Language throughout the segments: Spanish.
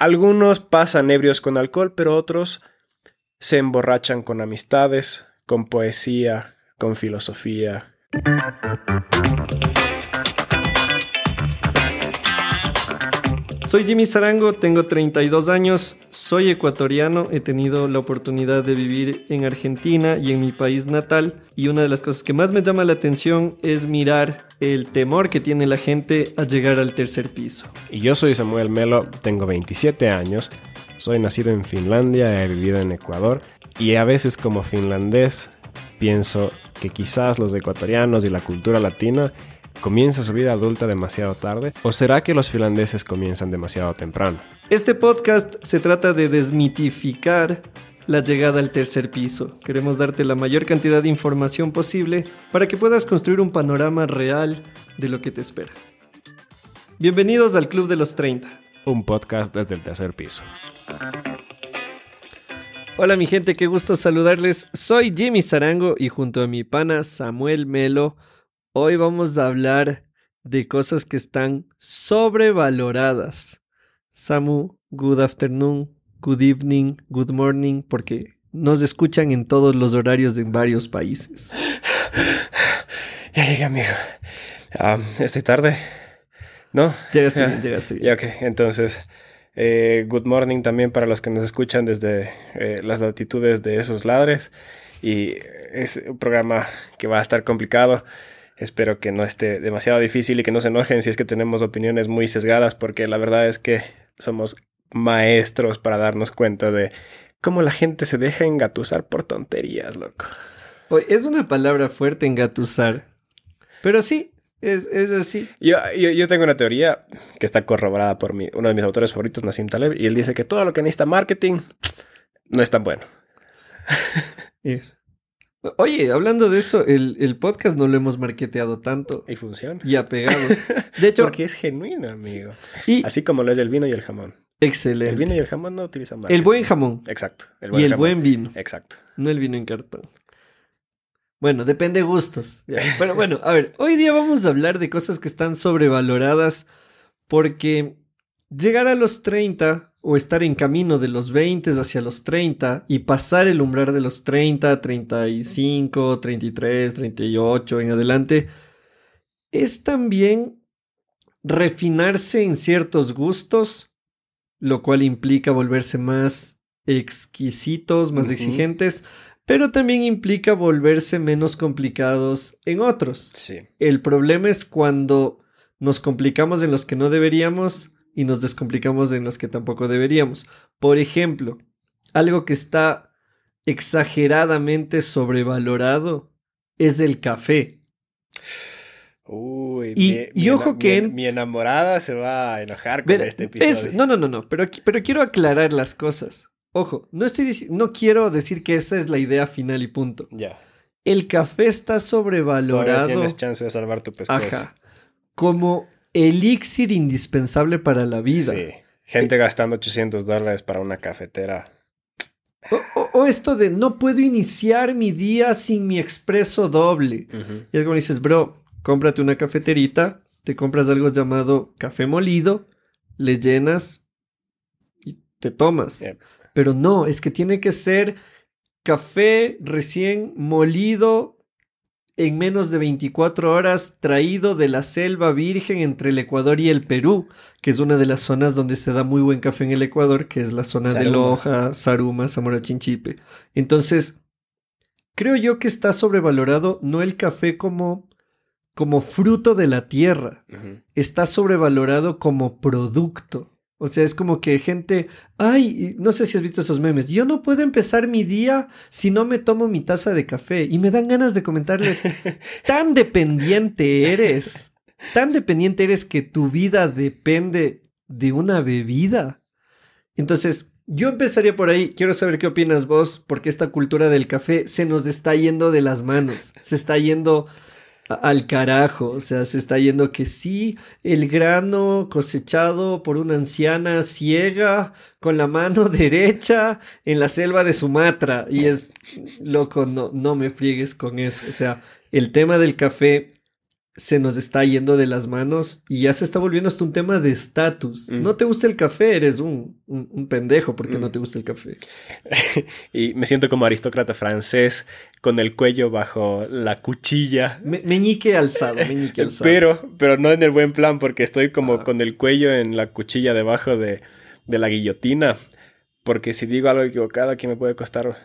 Algunos pasan ebrios con alcohol, pero otros se emborrachan con amistades, con poesía, con filosofía. Soy Jimmy Zarango, tengo 32 años, soy ecuatoriano, he tenido la oportunidad de vivir en Argentina y en mi país natal y una de las cosas que más me llama la atención es mirar el temor que tiene la gente a llegar al tercer piso. Y yo soy Samuel Melo, tengo 27 años, soy nacido en Finlandia, he vivido en Ecuador y a veces como finlandés pienso que quizás los ecuatorianos y la cultura latina ¿Comienza su vida adulta demasiado tarde? ¿O será que los finlandeses comienzan demasiado temprano? Este podcast se trata de desmitificar la llegada al tercer piso. Queremos darte la mayor cantidad de información posible para que puedas construir un panorama real de lo que te espera. Bienvenidos al Club de los 30. Un podcast desde el tercer piso. Hola mi gente, qué gusto saludarles. Soy Jimmy Zarango y junto a mi pana Samuel Melo Hoy vamos a hablar de cosas que están sobrevaloradas. Samu, good afternoon, good evening, good morning, porque nos escuchan en todos los horarios en varios países. Ya llegué, amigo. Ah, estoy tarde. ¿No? Llegaste bien, llegaste bien. Ya, ok. Entonces, eh, good morning también para los que nos escuchan desde eh, las latitudes de esos ladres. Y es un programa que va a estar complicado. Espero que no esté demasiado difícil y que no se enojen si es que tenemos opiniones muy sesgadas, porque la verdad es que somos maestros para darnos cuenta de cómo la gente se deja engatusar por tonterías, loco. es una palabra fuerte engatusar, pero sí, es, así. Yo, yo, tengo una teoría que está corroborada por mi, uno de mis autores favoritos, Nassim Taleb, y él dice que todo lo que necesita marketing no es tan bueno. Oye, hablando de eso, el, podcast no lo hemos marketeado tanto. Y funciona. Y ha pegado. De hecho. Porque es genuino, amigo. Y, Así como lo es el vino y el jamón. Excelente. El vino y el jamón no utilizan marketing. El buen jamón. Exacto. y el buen vino. Exacto. No el vino en cartón. Bueno, depende de gustos. Pero bueno, a ver, hoy día vamos a hablar de cosas que están sobrevaloradas porque llegar a los 30 o estar en camino de los 20 hacia los 30 y pasar el umbral de los 30, 35, 33, 38 en adelante, es también refinarse en ciertos gustos, lo cual implica volverse más exquisitos, más exigentes, pero también implica volverse menos complicados en otros. Sí. El problema es cuando nos complicamos en los que no deberíamos y nos descomplicamos en los que tampoco deberíamos. Por ejemplo, algo que está exageradamente sobrevalorado es el café. Uy, y, ojo que mi, enamorada se va a enojar con este episodio. no, no, no, no, pero, pero quiero aclarar las cosas. Ojo, no estoy no quiero decir que esa es la idea final y punto. Ya. El café está sobrevalorado. Todavía tienes chance de salvar tu pescuezo. Ajá. Como elixir indispensable para la vida. Sí. Gente gastando 800 dólares para una cafetera. O, esto de no puedo iniciar mi día sin mi expreso doble. Y es como dices, bro, cómprate una cafeterita, te compras algo llamado café molido, le llenas y te tomas. Pero no, es que tiene que ser café recién molido en menos de 24 horas traído de la selva virgen entre el Ecuador y el Perú, que es una de las zonas donde se da muy buen café en el Ecuador, que es la zona de Loja, Saruma, Zamora Chinchipe. Entonces, creo yo que está sobrevalorado no el café como como fruto de la tierra, está sobrevalorado como producto. O sea, es como que gente, ay, no sé si has visto esos memes, yo no puedo empezar mi día si no me tomo mi taza de café. Y me dan ganas de comentarles, tan dependiente eres, tan dependiente eres que tu vida depende de una bebida. Entonces, yo empezaría por ahí, quiero saber qué opinas vos, porque esta cultura del café se nos está yendo de las manos, se está yendo al carajo. O sea, se está yendo que sí, el grano cosechado por una anciana ciega con la mano derecha en la selva de Sumatra. Y es, loco, no, no me friegues con eso. O sea, el tema del café se nos está yendo de las manos y ya se está volviendo hasta un tema de estatus. No te gusta el café, eres un, un, pendejo porque no te gusta el café. y me siento como aristócrata francés con el cuello bajo la cuchilla. meñique alzado, meñique alzado. Pero, pero no en el buen plan porque estoy como ah. con el cuello en la cuchilla debajo de, de la guillotina. Porque si digo algo equivocado aquí me puede costar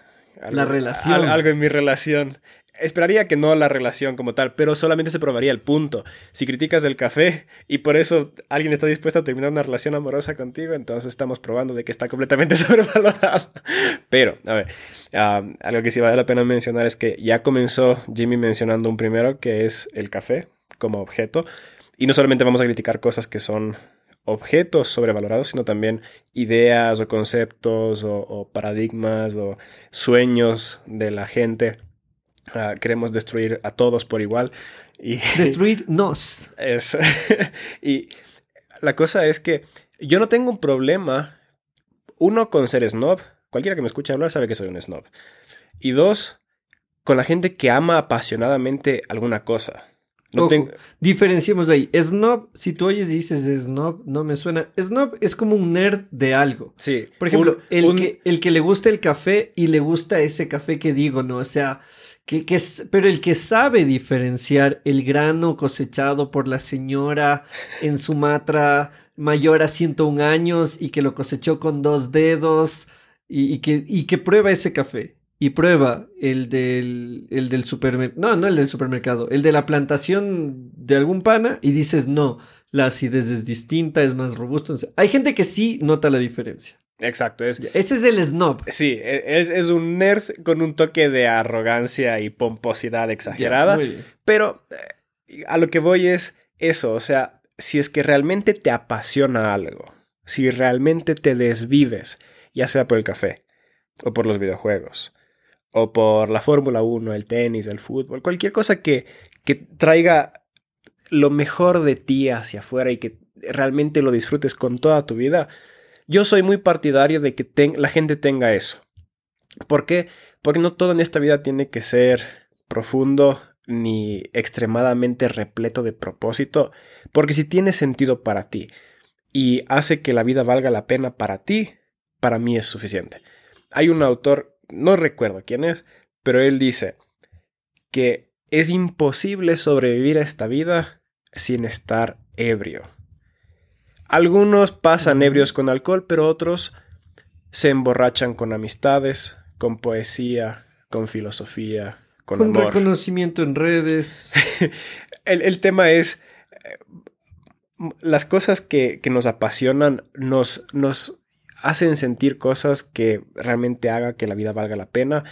la relación. algo en mi relación. Esperaría que no la relación como tal, pero solamente se probaría el punto. Si criticas el café y por eso alguien está dispuesto a terminar una relación amorosa contigo, entonces estamos probando de que está completamente sobrevalorado. Pero, a ver, algo que sí vale la pena mencionar es que ya comenzó Jimmy mencionando un primero que es el café como objeto. Y no solamente vamos a criticar cosas que son objetos sobrevalorados, sino también ideas o conceptos o paradigmas o sueños de la gente Ah, queremos destruir a todos por igual. Y, Destruirnos. Es, y la cosa es que yo no tengo un problema, uno, con ser snob. Cualquiera que me escuche hablar sabe que soy un snob. Y dos, con la gente que ama apasionadamente alguna cosa. No Diferenciemos ahí. Snob, si tú oyes y dices snob, no me suena. Snob es como un nerd de algo. Sí. Por ejemplo, el, Que, el que le gusta el café y le gusta ese café que digo, ¿no? O sea, que, pero el que sabe diferenciar el grano cosechado por la señora en Sumatra mayor a 101 años y que lo cosechó con dos dedos y, que, y que prueba ese café y prueba el del, el del supermercado, no, no el del supermercado, el de la plantación de algún pana y dices no, la acidez es distinta, es más robusto. Hay gente que sí nota la diferencia. Exacto. Es, Ese es el snob. Sí, e, es, un nerd con un toque de arrogancia y pomposidad exagerada. pero eh, a lo que voy es eso, o sea, si es que realmente te apasiona algo, si realmente te desvives, ya sea por el café, o por los videojuegos, o por la Fórmula 1, el tenis, el fútbol, cualquier cosa que, que traiga lo mejor de ti hacia afuera y que realmente lo disfrutes con toda tu vida, yo soy muy partidario de que la gente tenga eso. ¿Por qué? Porque no todo en esta vida tiene que ser profundo ni extremadamente repleto de propósito, porque si tiene sentido para ti y hace que la vida valga la pena para ti, para mí es suficiente. Hay un autor, no recuerdo quién es, pero él dice que es imposible sobrevivir a esta vida sin estar ebrio. Algunos pasan ebrios con alcohol, pero otros se emborrachan con amistades, con poesía, con filosofía, con, con reconocimiento en redes. el, tema es, eh, las cosas que, nos apasionan nos, nos hacen sentir cosas que realmente haga que la vida valga la pena.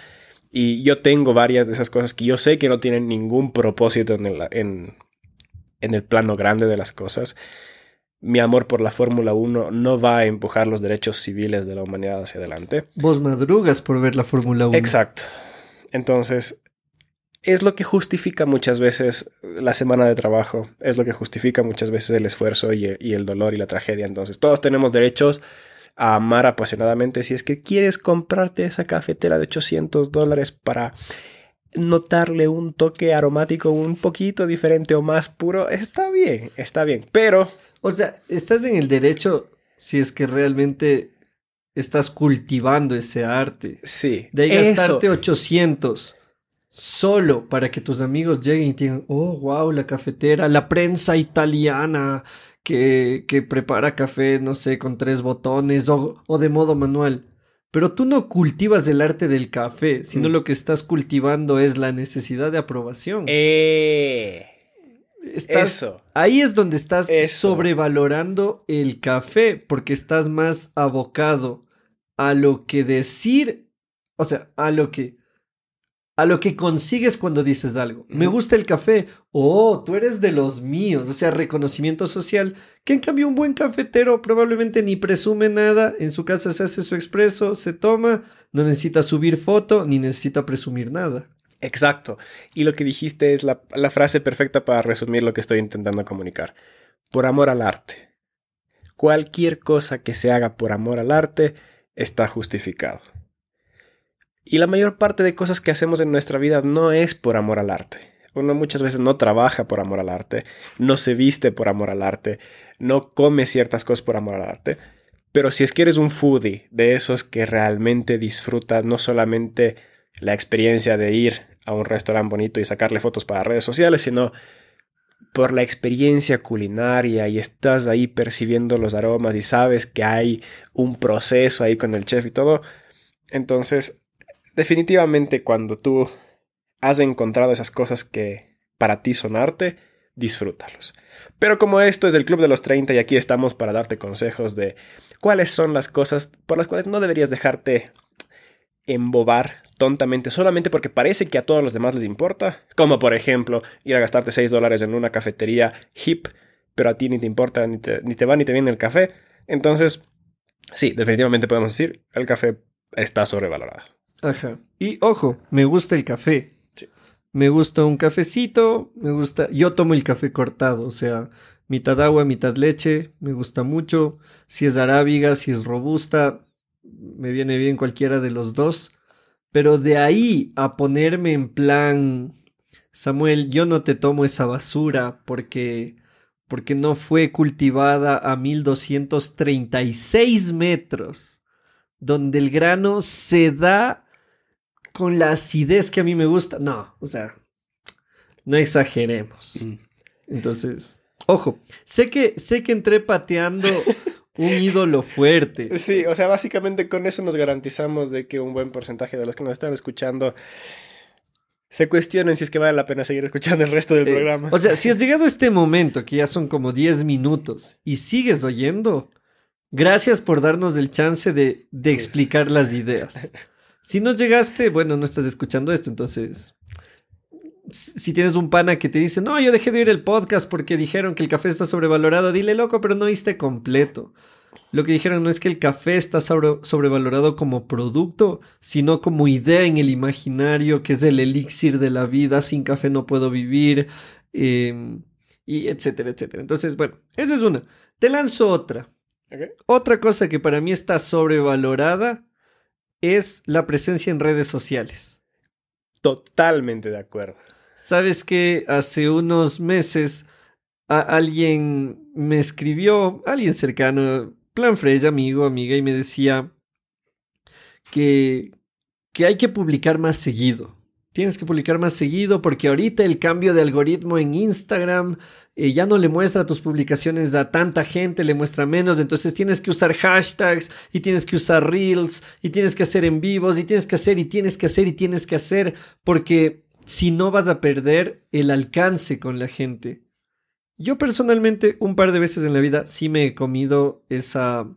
Y yo tengo varias de esas cosas que yo sé que no tienen ningún propósito en el, en el plano grande de las cosas mi amor por la Fórmula 1 no va a empujar los derechos civiles de la humanidad hacia adelante. Vos madrugas por ver la Fórmula 1. Exacto. Entonces, es lo que justifica muchas veces la semana de trabajo, es lo que justifica muchas veces el esfuerzo y, el dolor y la tragedia. Entonces, todos tenemos derechos a amar apasionadamente. Si es que quieres comprarte esa cafetera de 800 dólares para notarle un toque aromático un poquito diferente o más puro, está bien, está bien. Pero o sea, estás en el derecho si es que realmente estás cultivando ese arte. Sí. De gastarte 800 solo para que tus amigos lleguen y digan, oh, wow, la cafetera, la prensa italiana que, que prepara café, no sé, con tres botones o, o, de modo manual. Pero tú no cultivas el arte del café, sino mm. lo que estás cultivando es la necesidad de aprobación. Eh. Eso. Ahí es donde estás sobrevalorando el café, porque estás más abocado a lo que decir, o sea, a lo que a lo que consigues cuando dices algo. Me gusta el café. Oh, tú eres de los míos. O sea, reconocimiento social. Que en cambio un buen cafetero probablemente ni presume nada. En su casa se hace su expreso, se toma. No necesita subir foto ni necesita presumir nada. Exacto. Y lo que dijiste es la, frase perfecta para resumir lo que estoy intentando comunicar. Por amor al arte. Cualquier cosa que se haga por amor al arte está justificado. Y la mayor parte de cosas que hacemos en nuestra vida no es por amor al arte. Uno muchas veces no trabaja por amor al arte, no se viste por amor al arte, no come ciertas cosas por amor al arte. Pero si es que eres un foodie de esos que realmente disfrutas no solamente la experiencia de ir a un restaurante bonito y sacarle fotos para redes sociales, sino por la experiencia culinaria y estás ahí percibiendo los aromas y sabes que hay un proceso ahí con el chef y todo. Entonces, definitivamente cuando tú has encontrado esas cosas que para ti son arte, disfrútalos. Pero como esto es el Club de los 30 y aquí estamos para darte consejos de cuáles son las cosas por las cuales no deberías dejarte embobar tontamente solamente porque parece que a todos los demás les importa, como por ejemplo ir a gastarte 6 dólares en una cafetería hip, pero a ti ni te importa, ni te, ni te va ni te viene el café. Entonces, sí, definitivamente podemos decir, el café está sobrevalorado. Ajá. Y ojo, me gusta el café. Sí. Me gusta un cafecito, me gusta... Yo tomo el café cortado, o sea, mitad agua, mitad leche, me gusta mucho. Si es arábiga, si es robusta, me viene bien cualquiera de los dos. Pero de ahí a ponerme en plan, Samuel, yo no te tomo esa basura porque porque no fue cultivada a 1236 metros, donde el grano se da con la acidez que a mí me gusta. No, o sea, no exageremos. Mm. Entonces, ojo, sé que sé que entré pateando un ídolo fuerte. Sí, o sea, básicamente con eso nos garantizamos de que un buen porcentaje de los que nos están escuchando se cuestionen si es que vale la pena seguir escuchando el resto del Eh, programa. O sea, si has llegado a este momento, que ya son como 10 minutos, y sigues oyendo, gracias por darnos el chance de, de explicar las ideas. Si no llegaste, bueno, no estás escuchando esto, entonces... Si tienes un pana que te dice, no, yo dejé de oír el podcast porque dijeron que el café está sobrevalorado, dile loco, pero no oíste completo. Lo que dijeron no es que el café está sobre- sobrevalorado como producto, sino como idea en el imaginario, que es el elixir de la vida, sin café no puedo vivir, eh, y etcétera, etcétera. Entonces, bueno, esa es una. Te lanzo otra. Otra cosa que para mí está sobrevalorada es la presencia en redes sociales. Totalmente de acuerdo. Sabes que hace unos meses a- alguien me escribió, alguien cercano, plan Freya, amigo, amiga, y me decía que, que hay que publicar más seguido. Tienes que publicar más seguido porque ahorita el cambio de algoritmo en Instagram eh, ya no le muestra tus publicaciones a tanta gente, le muestra menos, entonces tienes que usar hashtags y tienes que usar reels y tienes que hacer en vivos y tienes que hacer y tienes que hacer y tienes que hacer porque si no vas a perder el alcance con la gente. Yo personalmente un par de veces en la vida sí me he comido esa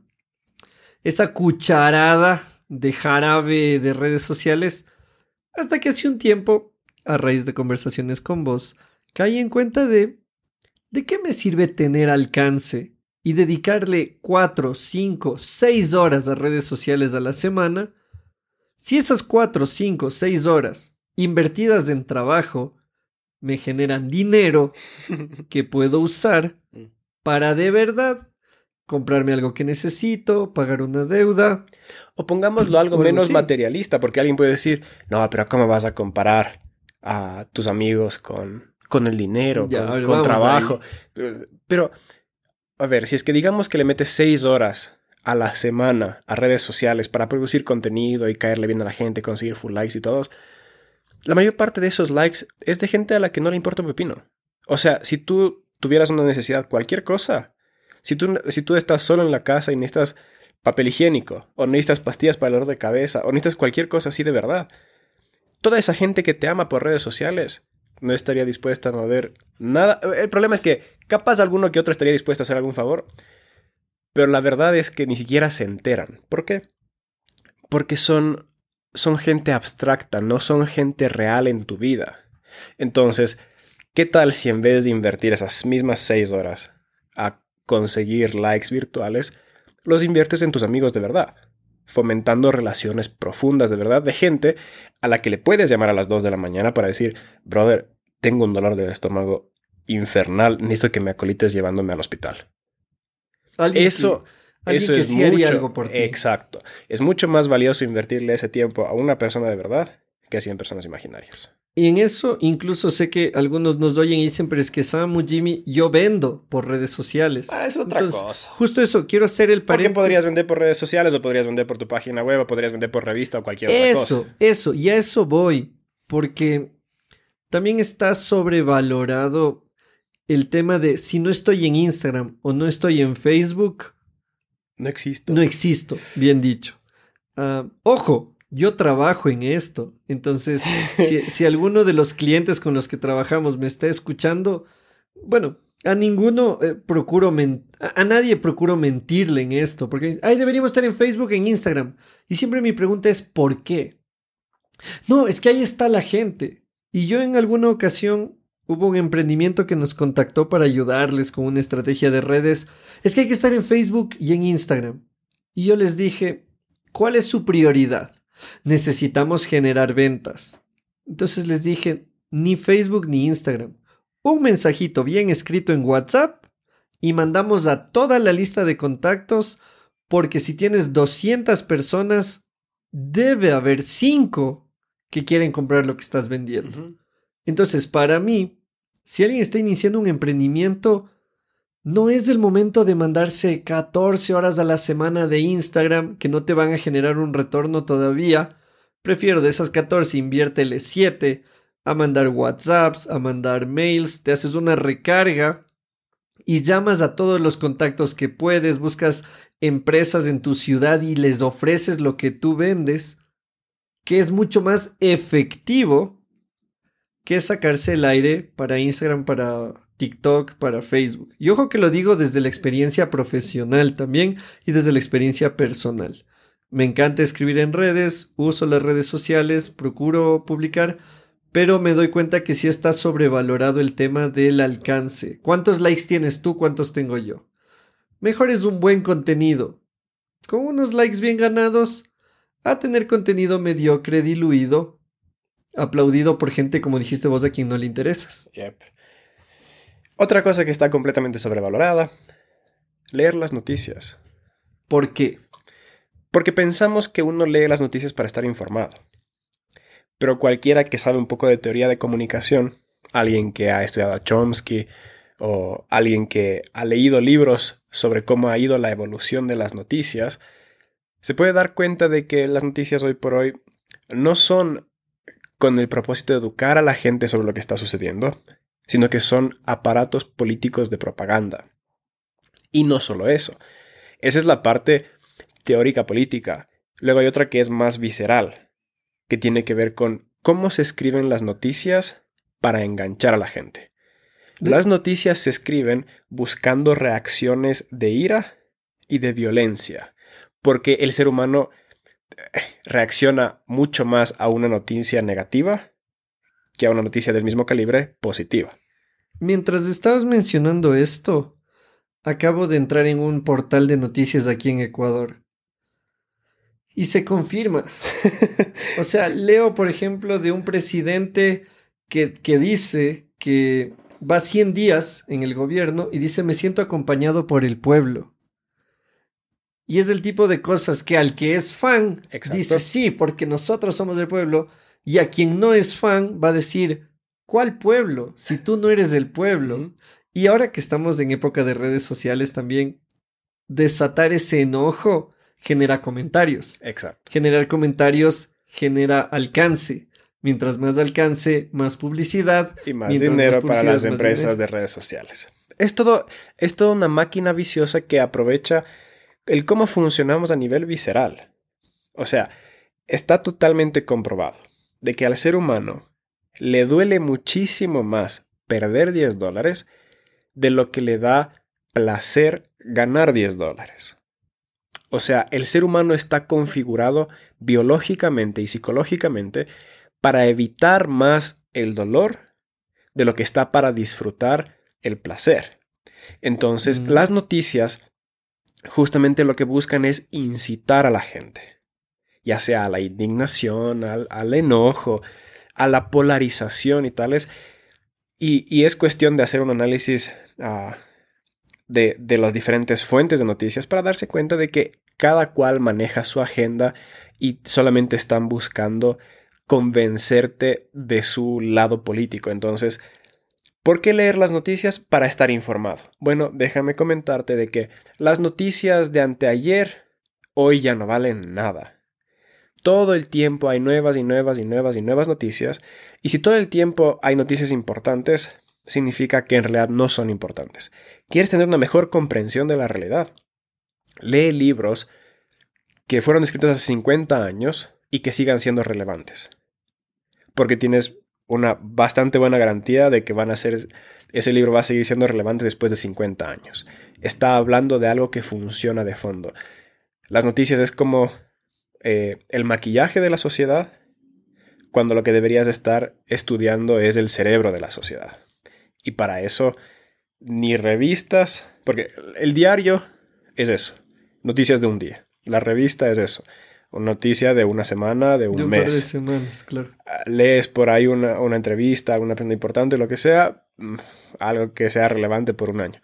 esa cucharada de jarabe de redes sociales hasta que hace un tiempo, a raíz de conversaciones con vos, caí en cuenta de ¿de qué me sirve tener alcance y dedicarle 4, 5, 6 horas a redes sociales a la semana si esas 4, 5, 6 horas invertidas en trabajo me generan dinero que puedo usar para de verdad comprarme algo que necesito, pagar una deuda. O pongámoslo algo menos materialista, porque alguien puede decir, no, pero ¿cómo vas a comparar a tus amigos con, con el dinero, Ya, con, ver, con trabajo? Pero, a ver, si es que digamos que le metes seis horas a la semana a redes sociales para producir contenido y caerle bien a la gente, conseguir full likes y todos, la mayor parte de esos likes es de gente a la que no le importa un pepino. O sea, si tú tuvieras una necesidad, cualquier cosa, si tú, si tú estás solo en la casa y necesitas papel higiénico, o necesitas pastillas para el dolor de cabeza, o necesitas cualquier cosa así de verdad, toda esa gente que te ama por redes sociales no estaría dispuesta a mover nada. El problema es que capaz alguno que otro estaría dispuesto a hacer algún favor, pero la verdad es que ni siquiera se enteran. ¿Por qué? Porque son, son gente abstracta, no son gente real en tu vida. Entonces, ¿qué tal si en vez de invertir esas mismas seis horas a conseguir likes virtuales, los inviertes en tus amigos de verdad? Fomentando relaciones profundas de verdad de gente a la que le puedes llamar a las 2 de la mañana para decir, brother, tengo un dolor de estómago infernal, necesito que me acolites llevándome al hospital. Alguien Eso, que, alguien eso que es sí haría mucho. algo por ti. Exacto. Es mucho más valioso invertirle ese tiempo a una persona de verdad que a 100 personas imaginarias. Y en eso incluso sé que algunos nos oyen y dicen, pero es que Samu, Jimmy, yo vendo por redes sociales. Ah, es otra cosa. Justo eso, quiero hacer el paréntesis. Porque podrías vender por redes sociales o podrías vender por tu página web o podrías vender por revista o cualquier otra cosa. Eso, eso, y a eso voy. Porque también está sobrevalorado el tema de si no estoy en Instagram o no estoy en Facebook. No existo. No existo, bien dicho. Ah, ojo, yo trabajo en esto. Entonces, si, alguno de los clientes con los que trabajamos me está escuchando, bueno, a ninguno eh, procuro a, nadie procuro mentirle en esto, porque ay, deberíamos estar en Facebook, en Instagram. Y siempre mi pregunta es ¿por qué? No, es que ahí está la gente. Y yo en alguna ocasión hubo un emprendimiento que nos contactó para ayudarles con una estrategia de redes. Es que hay que estar en Facebook y en Instagram. Y yo les dije, ¿cuál es su prioridad? Necesitamos generar ventas. Entonces les dije, ni Facebook ni Instagram. Un mensajito bien escrito en WhatsApp y mandamos a toda la lista de contactos porque si tienes 200 personas, debe haber 5 que quieren comprar lo que estás vendiendo. Entonces, para mí, si alguien está iniciando un emprendimiento, no es el momento de mandarse 14 horas a la semana de Instagram que no te van a generar un retorno todavía. Prefiero de esas 14 inviértele 7 a mandar WhatsApps, a mandar mails, te haces una recarga y llamas a todos los contactos que puedes, buscas empresas en tu ciudad y les ofreces lo que tú vendes, que es mucho más efectivo que sacarse el aire para Instagram, para TikTok, para Facebook. Y ojo que lo digo desde la experiencia profesional también y desde la experiencia personal. Me encanta escribir en redes, uso las redes sociales, procuro publicar, pero me doy cuenta que sí está sobrevalorado el tema del alcance. ¿Cuántos likes tienes tú? ¿Cuántos tengo yo? Mejor es un buen contenido. Con unos likes bien ganados, a tener contenido mediocre, diluido, aplaudido por gente, como dijiste vos, a quien no le interesas. Yep. Otra cosa que está completamente sobrevalorada, leer las noticias. ¿Por qué? Porque pensamos que uno lee las noticias para estar informado. Pero cualquiera que sabe un poco de teoría de comunicación, alguien que ha estudiado a Chomsky o alguien que ha leído libros sobre cómo ha ido la evolución de las noticias, se puede dar cuenta de que las noticias hoy por hoy no son con el propósito de educar a la gente sobre lo que está sucediendo, sino que son aparatos políticos de propaganda. Y no solo eso. Esa es la parte teórica política. Luego hay otra que es más visceral, que tiene que ver con cómo se escriben las noticias para enganchar a la gente. Las noticias se escriben buscando reacciones de ira y de violencia, porque el ser humano eh, reacciona mucho más a una noticia negativa que a una noticia del mismo calibre positiva. Mientras estabas mencionando esto, acabo de entrar en un portal de noticias aquí en Ecuador. Y se confirma. o sea, leo, por ejemplo, de un presidente que, que dice que va 100 días en el gobierno y dice me siento acompañado por el pueblo. Y es el tipo de cosas que al que es fan dice sí, porque nosotros somos el pueblo, y a quien no es fan va a decir, ¿cuál pueblo? Si tú no eres del pueblo. Y ahora que estamos en época de redes sociales también, desatar ese enojo genera comentarios. Exacto. Generar comentarios genera alcance. Mientras más alcance, más publicidad. Y más dinero para las empresas de redes sociales. Es todo, es toda una máquina viciosa que aprovecha el cómo funcionamos a nivel visceral. O sea, está totalmente comprobado de que al ser humano le duele muchísimo más perder 10 dólares de lo que le da placer ganar 10 dólares. O sea, el ser humano está configurado biológicamente y psicológicamente para evitar más el dolor de lo que está para disfrutar el placer. Entonces, mm. las noticias justamente lo que buscan es incitar a la gente, ya sea a la indignación, al, enojo, a la polarización y tales. Y, es cuestión de hacer un análisis ah, de, de, las diferentes fuentes de noticias para darse cuenta de que cada cual maneja su agenda y solamente están buscando convencerte de su lado político. Entonces, ¿por qué leer las noticias? Para estar informado. Bueno, déjame comentarte de que las noticias de anteayer hoy ya no valen nada. Todo el tiempo hay nuevas y nuevas y nuevas y nuevas noticias. Y si todo el tiempo hay noticias importantes, significa que en realidad no son importantes. ¿Quieres tener una mejor comprensión de la realidad? Lee libros que fueron escritos hace 50 años y que sigan siendo relevantes. Porque tienes una bastante buena garantía de que van a ser ese libro va a seguir siendo relevante después de 50 años. Está hablando de algo que funciona de fondo. Las noticias es como eh, el maquillaje de la sociedad, cuando lo que deberías estar estudiando es el cerebro de la sociedad. Y para eso, ni revistas, porque el diario es eso, noticias de un día. La revista es eso, una noticia de una semana, de un, De un mes. par de semanas, claro. Ah, Lees por ahí una, una entrevista, alguna prenda importante, lo que sea, mm, algo que sea relevante por un año.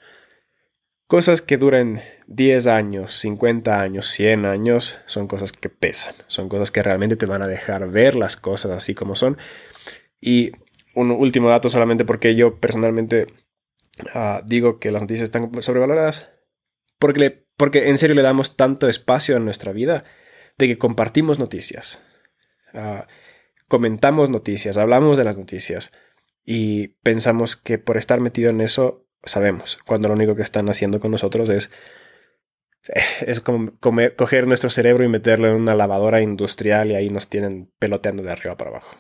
Cosas que duren 10 años, 50 años, 100 años, son cosas que pesan, son cosas que realmente te van a dejar ver las cosas así como son. Y un último dato solamente porque yo personalmente ah, digo que las noticias están sobrevaloradas, porque, porque en serio le damos tanto espacio a nuestra vida de que compartimos noticias, ah, comentamos noticias, hablamos de las noticias y pensamos que por estar metido en eso sabemos, cuando lo único que están haciendo con nosotros es es como comer- coger nuestro cerebro y meterlo en una lavadora industrial y ahí nos tienen peloteando de arriba para abajo.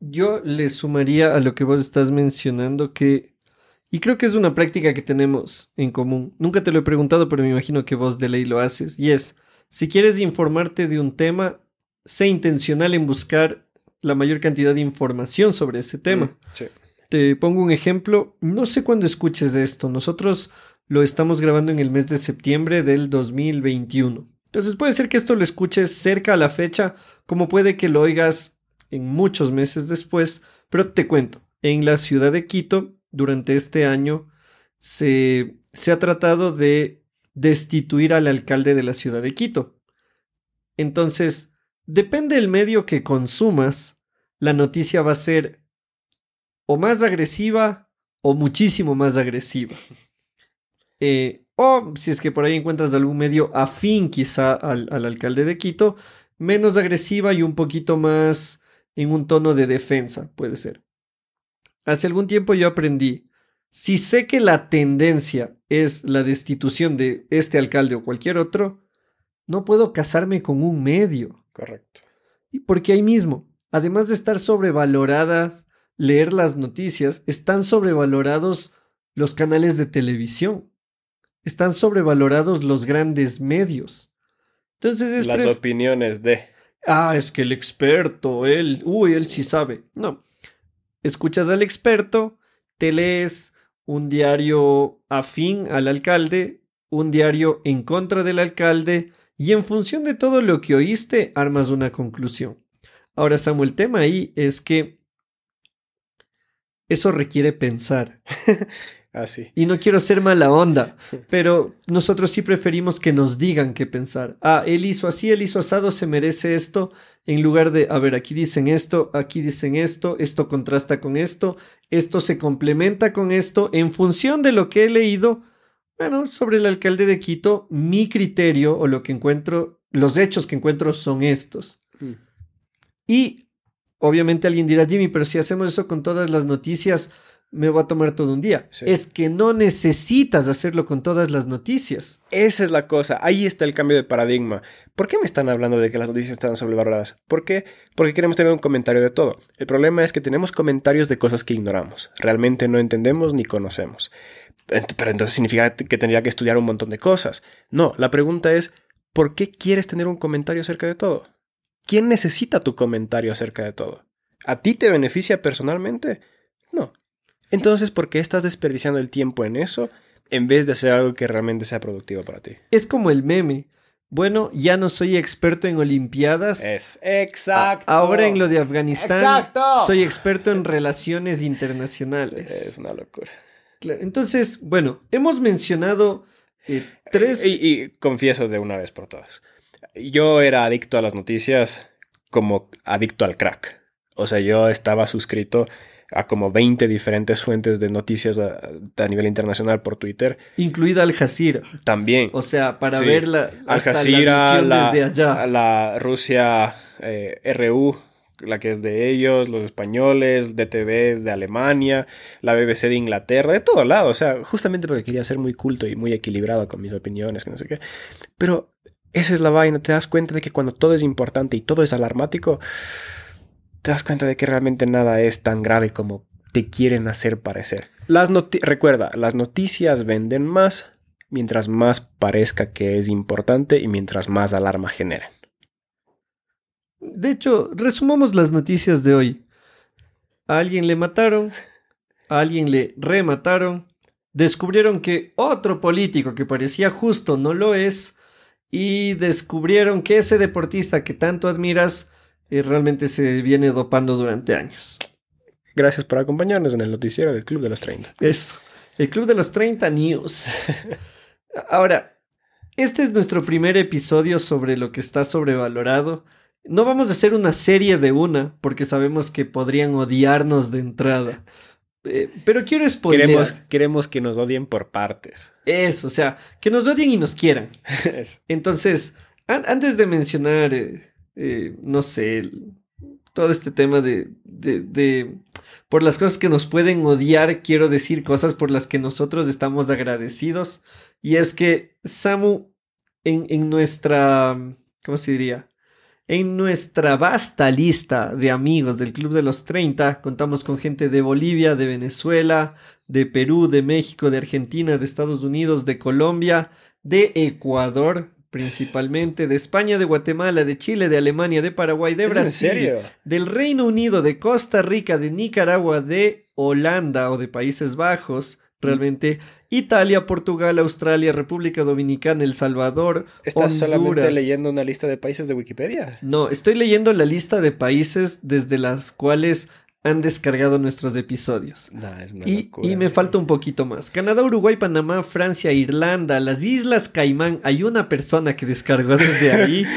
Yo le sumaría a lo que vos estás mencionando que, y creo que es una práctica que tenemos en común. Nunca te lo he preguntado, pero me imagino que vos de ley lo haces. Y es, si quieres informarte de un tema, sé intencional en buscar la mayor cantidad de información sobre ese tema. Mm, sí. Te pongo un ejemplo. No sé cuándo escuches de esto. Nosotros lo estamos grabando en el mes de septiembre del 2021. Entonces puede ser que esto lo escuches cerca a la fecha, como puede que lo oigas en muchos meses después. Pero te cuento, en la ciudad de Quito, durante este año, se, se ha tratado de destituir al alcalde de la ciudad de Quito. Entonces, depende del medio que consumas, la noticia va a ser o más agresiva o muchísimo más agresiva. Eh, o si es que por ahí encuentras algún medio afín quizá al, al alcalde de Quito, menos agresiva y un poquito más en un tono de defensa, puede ser. Hace algún tiempo yo aprendí, si sé que la tendencia es la destitución de este alcalde o cualquier otro, no puedo casarme con un medio. Correcto. Y porque ahí mismo, además de estar sobrevaloradas, leer las noticias, están sobrevalorados los canales de televisión. Están sobrevalorados los grandes medios. Entonces es Las opiniones de... Ah, es que el experto, él, uy, él sí sabe. No. Escuchas al experto, te lees un diario afín al alcalde, un diario en contra del alcalde, y en función de todo lo que oíste, armas una conclusión. Ahora, Samuel, el tema ahí es que eso requiere pensar. Así. Y no quiero ser mala onda, pero nosotros sí preferimos que nos digan qué pensar. Ah, él hizo así, él hizo asado, se merece esto, en lugar de, a ver, aquí dicen esto, aquí dicen esto, esto contrasta con esto, esto se complementa con esto, en función de lo que he leído. Bueno, sobre el alcalde de Quito, mi criterio o lo que encuentro, los hechos que encuentro son estos. Mm. Y obviamente alguien dirá, Jimmy, pero si hacemos eso con todas las noticias, me va a tomar todo un día. Sí. Es que no necesitas hacerlo con todas las noticias. Esa es la cosa, ahí está el cambio de paradigma. ¿Por qué me están hablando de que las noticias están sobrevaloradas? ¿Por qué? Porque queremos tener un comentario de todo. El problema es que tenemos comentarios de cosas que ignoramos. Realmente no entendemos ni conocemos. Pero entonces significa que tendría que estudiar un montón de cosas. No, la pregunta es, ¿por qué quieres tener un comentario acerca de todo? ¿Quién necesita tu comentario acerca de todo? ¿A ti te beneficia personalmente? No. Entonces, ¿por qué estás desperdiciando el tiempo en eso en vez de hacer algo que realmente sea productivo para ti? Es como el meme. Bueno, ya no soy experto en Olimpiadas. Es exacto. Ahora en lo de Afganistán Exacto. soy experto en relaciones internacionales. Es una locura. Claro, Entonces, bueno, hemos mencionado eh, tres... Y, y confieso de una vez por todas. Yo era adicto a las noticias como adicto al crack. O sea, yo estaba suscrito a como 20 diferentes fuentes de noticias a, a nivel internacional por Twitter. Incluida Al Jazeera. También. O sea, para ver la, Al Jazeera, la, desde allá. la Rusia eh, RU, la que es de ellos, los españoles, DTV de Alemania, la BBC de Inglaterra, de todo lado. O sea, justamente porque quería ser muy culto y muy equilibrado con mis opiniones, que no sé qué. Pero esa es la vaina, te das cuenta de que cuando todo es importante y todo es alarmático, te das cuenta de que realmente nada es tan grave como te quieren hacer parecer. Las Recuerda, las noticias venden más mientras más parezca que es importante y mientras más alarma generen. De hecho, resumamos las noticias de hoy. A alguien le mataron, a alguien le remataron, descubrieron que otro político que parecía justo no lo es y descubrieron que ese deportista que tanto admiras eh, realmente se viene dopando durante años. Gracias por acompañarnos en el noticiero del Club de los 30. Eso. El Club de los 30 News. Ahora, este es nuestro primer episodio sobre lo que está sobrevalorado. No vamos a hacer una serie de una, porque sabemos que podrían odiarnos de entrada. Eh, pero quiero spoilear. Queremos, queremos que nos odien por partes. Eso, o sea, que nos odien y nos quieran. Entonces, an- antes de mencionar, eh, eh, no sé, todo este tema de, de, de- por las cosas que nos pueden odiar, quiero decir cosas por las que nosotros estamos agradecidos. Y es que Samu, en, en nuestra, ¿cómo se diría? En nuestra vasta lista de amigos del Club de los 30, contamos con gente de Bolivia, de Venezuela, de Perú, de México, de Argentina, de Estados Unidos, de Colombia, de Ecuador, principalmente, de España, de Guatemala, de Chile, de Alemania, de Paraguay, de ¿Es Brasil, del Reino Unido, de Costa Rica, de Nicaragua, de Holanda o de Países Bajos, realmente, Italia, Portugal, Australia, República Dominicana, El Salvador, ¿Estás solamente leyendo una lista de países de Wikipedia? No, estoy leyendo la lista de países desde las cuales han descargado nuestros episodios. No, es una Y, locura. y me falta un poquito más. Canadá, Uruguay, Panamá, Francia, Irlanda, las Islas Caimán. Hay una persona que descargó desde ahí.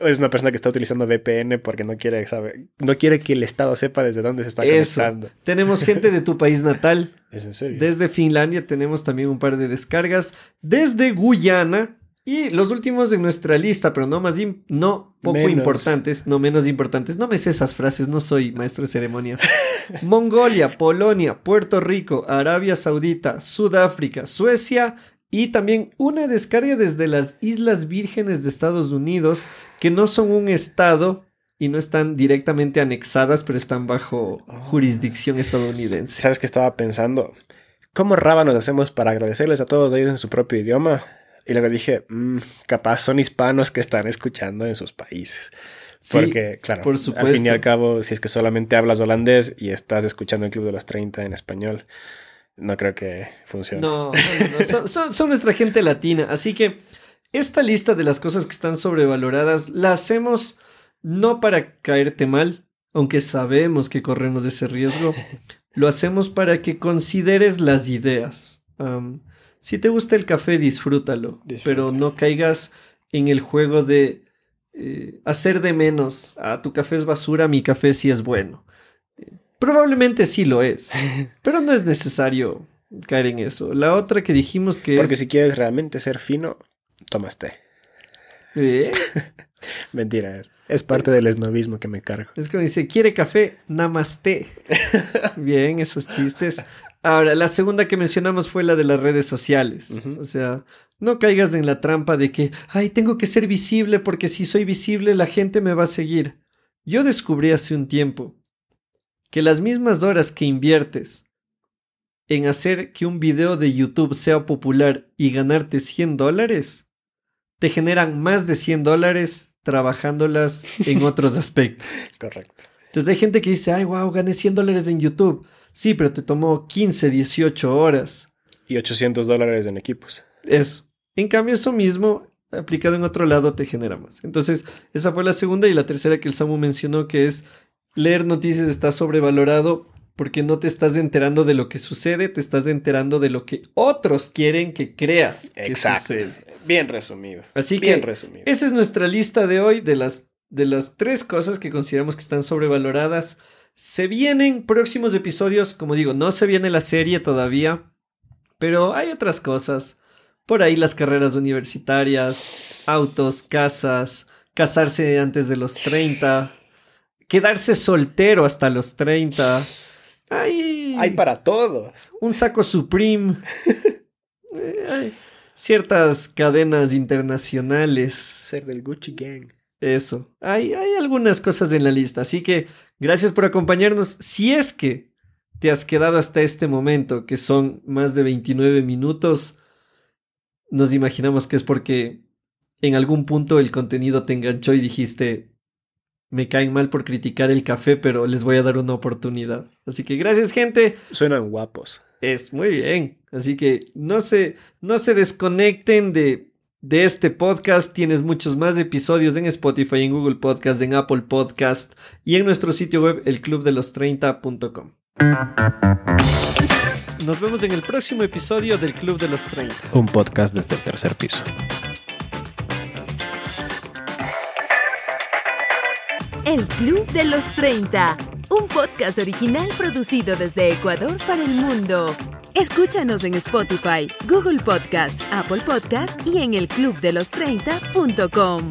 Es una persona que está utilizando VPN porque no quiere saber, no quiere que el Estado sepa desde dónde se está Eso. conectando. Tenemos gente de tu país natal. ¿Es en serio? Desde Finlandia tenemos también un par de descargas. Desde Guyana. Y los últimos de nuestra lista, pero no más no poco Menos. importantes, no menos importantes. No me sé esas frases, no soy maestro de ceremonias. Mongolia, Polonia, Puerto Rico, Arabia Saudita, Sudáfrica, Suecia y también una descarga desde las Islas Vírgenes de Estados Unidos, que no son un estado y no están directamente anexadas, pero están bajo jurisdicción estadounidense. ¿Sabes qué estaba pensando? ¿Cómo rábanos hacemos para agradecerles a todos ellos en su propio idioma? Y luego dije, "Mm, capaz son hispanos que están escuchando en sus países. Sí, Porque, claro, por al fin y al cabo, si es que solamente hablas holandés y estás escuchando el Club de los 30 en español, no creo que funcione. No, no, no, Son, son- son nuestra gente latina. Así que esta lista de las cosas que están sobrevaloradas la hacemos no para caerte mal, aunque sabemos que corremos ese riesgo. Lo hacemos para que consideres las ideas. Am, si te gusta el café, disfrútalo, pero no caigas en el juego de eh, hacer de menos. Ah, tu café es basura, mi café sí es bueno. Eh, Probablemente sí lo es, pero no es necesario caer en eso. La otra que dijimos que Porque es... si quieres realmente ser fino, tomas té. ¿Eh? Mentira, es, es parte del esnovismo que me cargo. Es como dice, ¿quiere café? Namaste. Bien, esos chistes. Ahora, la segunda que mencionamos fue la de las redes sociales. O sea, no caigas en la trampa de que, ay, tengo que ser visible porque si soy visible la gente me va a seguir. Yo descubrí hace un tiempo que las mismas horas que inviertes en hacer que un video de YouTube sea popular y ganarte 100 dólares, te generan más de 100 dólares trabajándolas en otros aspectos. Correcto. Entonces hay gente que dice, ay, wow, gané 100 dólares en YouTube. Sí, pero te tomó 15, 18 horas. Y 800 dólares en equipos. Eso. En cambio, eso mismo, aplicado en otro lado, te genera más. Entonces, esa fue la segunda y la tercera que el Samu mencionó, que es leer noticias está sobrevalorado porque no te estás enterando de lo que sucede, te estás enterando de lo que otros quieren que creas que Exacto. sucede. Bien resumido. Así Bien que resumido. esa es nuestra lista de hoy de las de las tres cosas que consideramos que están sobrevaloradas. Se vienen próximos episodios, como digo, no se viene la serie todavía, pero hay otras cosas. Por ahí las carreras universitarias, autos, casas, casarse antes de los 30, quedarse soltero hasta los 30. Hay, hay para todos. Un saco Supreme. Eh, hay ciertas cadenas internacionales. Ser del Gucci Gang. Eso. Hay, hay algunas cosas en la lista. Así que gracias por acompañarnos. Si es que te has quedado hasta este momento, que son más de 29 minutos, nos imaginamos que es porque en algún punto el contenido te enganchó y dijiste, me caen mal por criticar el café, pero les voy a dar una oportunidad. Así que gracias gente. Suenan guapos. Es muy bien. Así que no se, no se desconecten de, de este podcast. Tienes muchos más episodios en Spotify, en Google Podcast, en Apple Podcast y en nuestro sitio web elclubdelos30.com. Nos vemos en el próximo episodio del Club de los 30. Un podcast desde el tercer piso. El Club de los 30, un podcast original producido desde Ecuador para el mundo. Escúchanos en Spotify, Google Podcast, Apple Podcast y en elclubdelos30.com.